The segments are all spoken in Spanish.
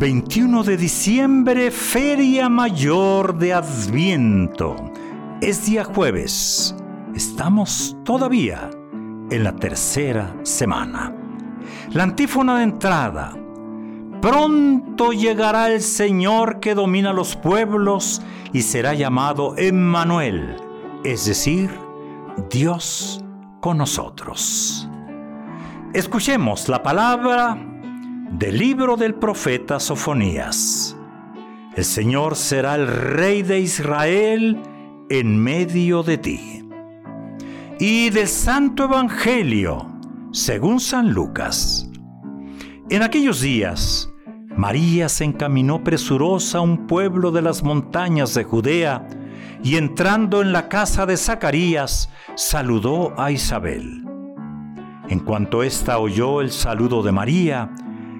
21 de diciembre, Feria Mayor de Adviento. Es día jueves. Estamos todavía en la tercera semana. La antífona de entrada. Pronto llegará el Señor que domina los pueblos y será llamado Emmanuel, es decir, Dios con nosotros. Escuchemos la palabra del libro del profeta Sofonías. El Señor será el Rey de Israel en medio de ti. Y del Santo Evangelio, según San Lucas. En aquellos días, María se encaminó presurosa a un pueblo de las montañas de Judea y entrando en la casa de Zacarías, saludó a Isabel. En cuanto ésta oyó el saludo de María,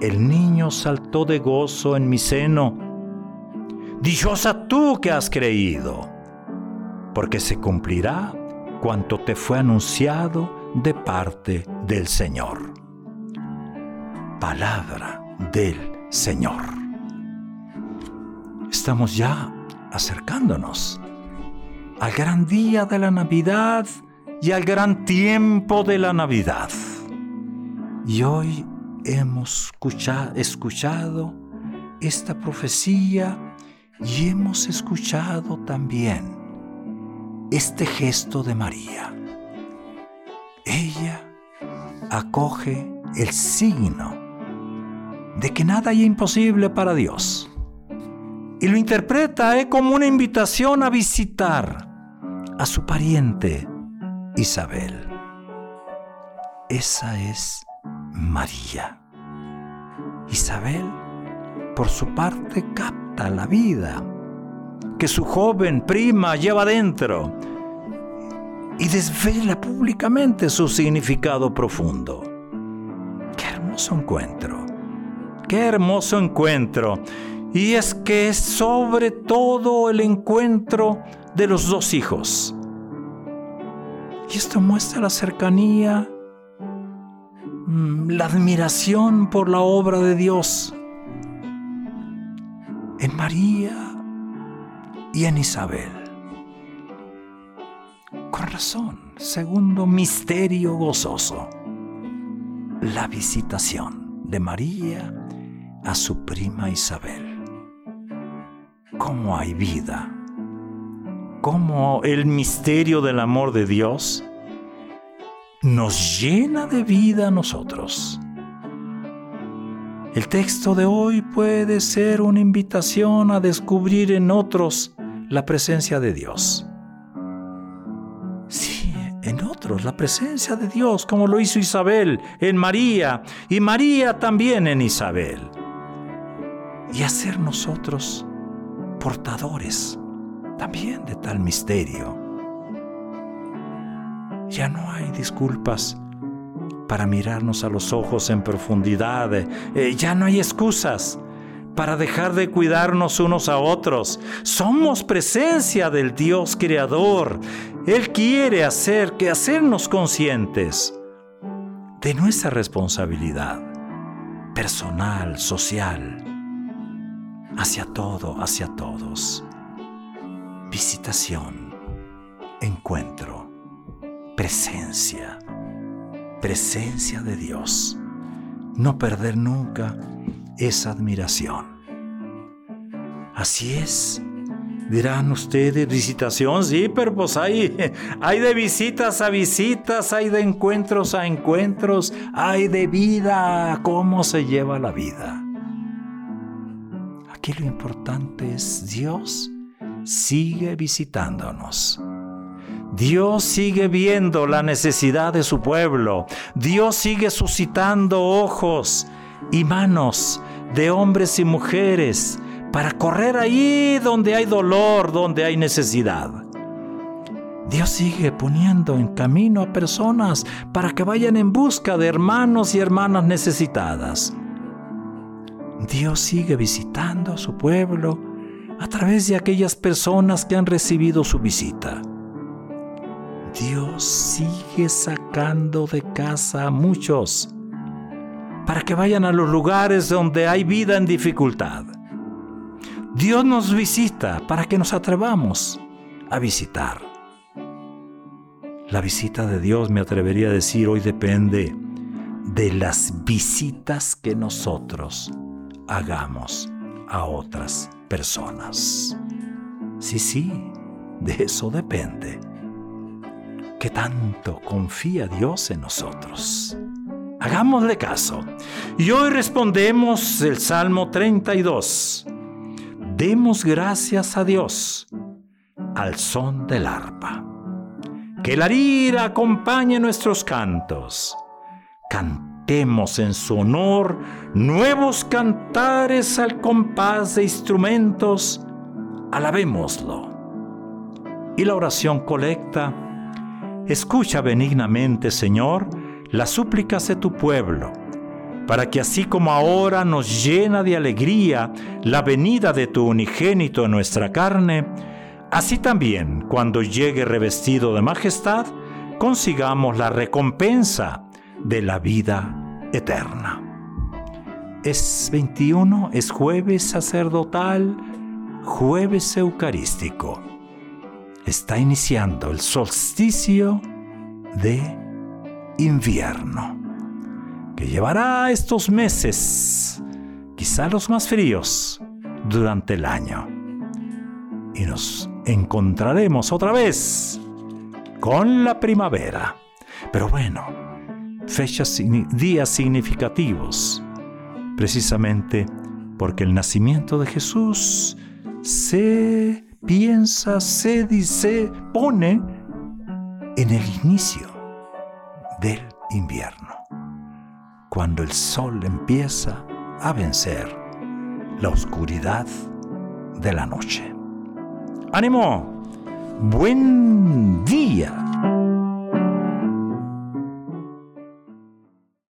el niño saltó de gozo en mi seno. Dichosa tú que has creído, porque se cumplirá cuanto te fue anunciado de parte del Señor. Palabra del Señor. Estamos ya acercándonos al gran día de la Navidad y al gran tiempo de la Navidad. Y hoy hemos escuchado esta profecía y hemos escuchado también este gesto de María. Ella acoge el signo de que nada hay imposible para Dios y lo interpreta eh, como una invitación a visitar a su pariente Isabel. Esa es María. Isabel, por su parte, capta la vida que su joven prima lleva dentro y desvela públicamente su significado profundo. Qué hermoso encuentro, qué hermoso encuentro. Y es que es sobre todo el encuentro de los dos hijos. Y esto muestra la cercanía la admiración por la obra de Dios en María y en Isabel. Con razón, segundo misterio gozoso, la visitación de María a su prima Isabel. ¿Cómo hay vida? ¿Cómo el misterio del amor de Dios nos llena de vida a nosotros. El texto de hoy puede ser una invitación a descubrir en otros la presencia de Dios. Sí, en otros la presencia de Dios, como lo hizo Isabel en María y María también en Isabel. Y hacer nosotros portadores también de tal misterio ya no hay disculpas para mirarnos a los ojos en profundidad. Eh, ya no hay excusas para dejar de cuidarnos unos a otros. Somos presencia del Dios creador. Él quiere hacer que hacernos conscientes de nuestra responsabilidad personal, social, hacia todo, hacia todos. Visitación, encuentro presencia, presencia de Dios. No perder nunca esa admiración. Así es, Dirán ustedes, visitación, sí, pero pues hay, hay de visitas a visitas, hay de encuentros a encuentros, hay de vida, cómo se lleva la vida. Aquí lo importante es Dios sigue visitándonos. Dios sigue viendo la necesidad de su pueblo. Dios sigue suscitando ojos y manos de hombres y mujeres para correr ahí donde hay dolor, donde hay necesidad. Dios sigue poniendo en camino a personas para que vayan en busca de hermanos y hermanas necesitadas. Dios sigue visitando a su pueblo a través de aquellas personas que han recibido su visita. Dios sigue sacando de casa a muchos para que vayan a los lugares donde hay vida en dificultad. Dios nos visita para que nos atrevamos a visitar. La visita de Dios, me atrevería a decir, hoy depende de las visitas que nosotros hagamos a otras personas. Sí, sí, de eso depende. ¿Qué tanto confía Dios en nosotros? Hagámosle caso. Y hoy respondemos el Salmo 32 demos gracias a Dios al son del arpa. Que la lira acompañe nuestros cantos. Cantemos en su honor nuevos cantares al compás de instrumentos. Alabémoslo. Y la oración colecta. Escucha benignamente, Señor, las súplicas de tu pueblo para que así como ahora nos llena de alegría la venida de tu unigénito en nuestra carne, así también cuando llegue revestido de majestad, consigamos la recompensa de la vida eterna. Es 21, es jueves sacerdotal, jueves eucarístico. Está iniciando el solsticio de invierno que llevará estos meses, quizá los más fríos, durante el año. Y nos encontraremos otra vez con la primavera. Pero bueno, fechas, días significativos, precisamente porque el nacimiento de Jesús se piensa, se dice, pone en el inicio del invierno cuando el sol empieza a vencer la oscuridad de la noche. ¡Ánimo! ¡Buen día!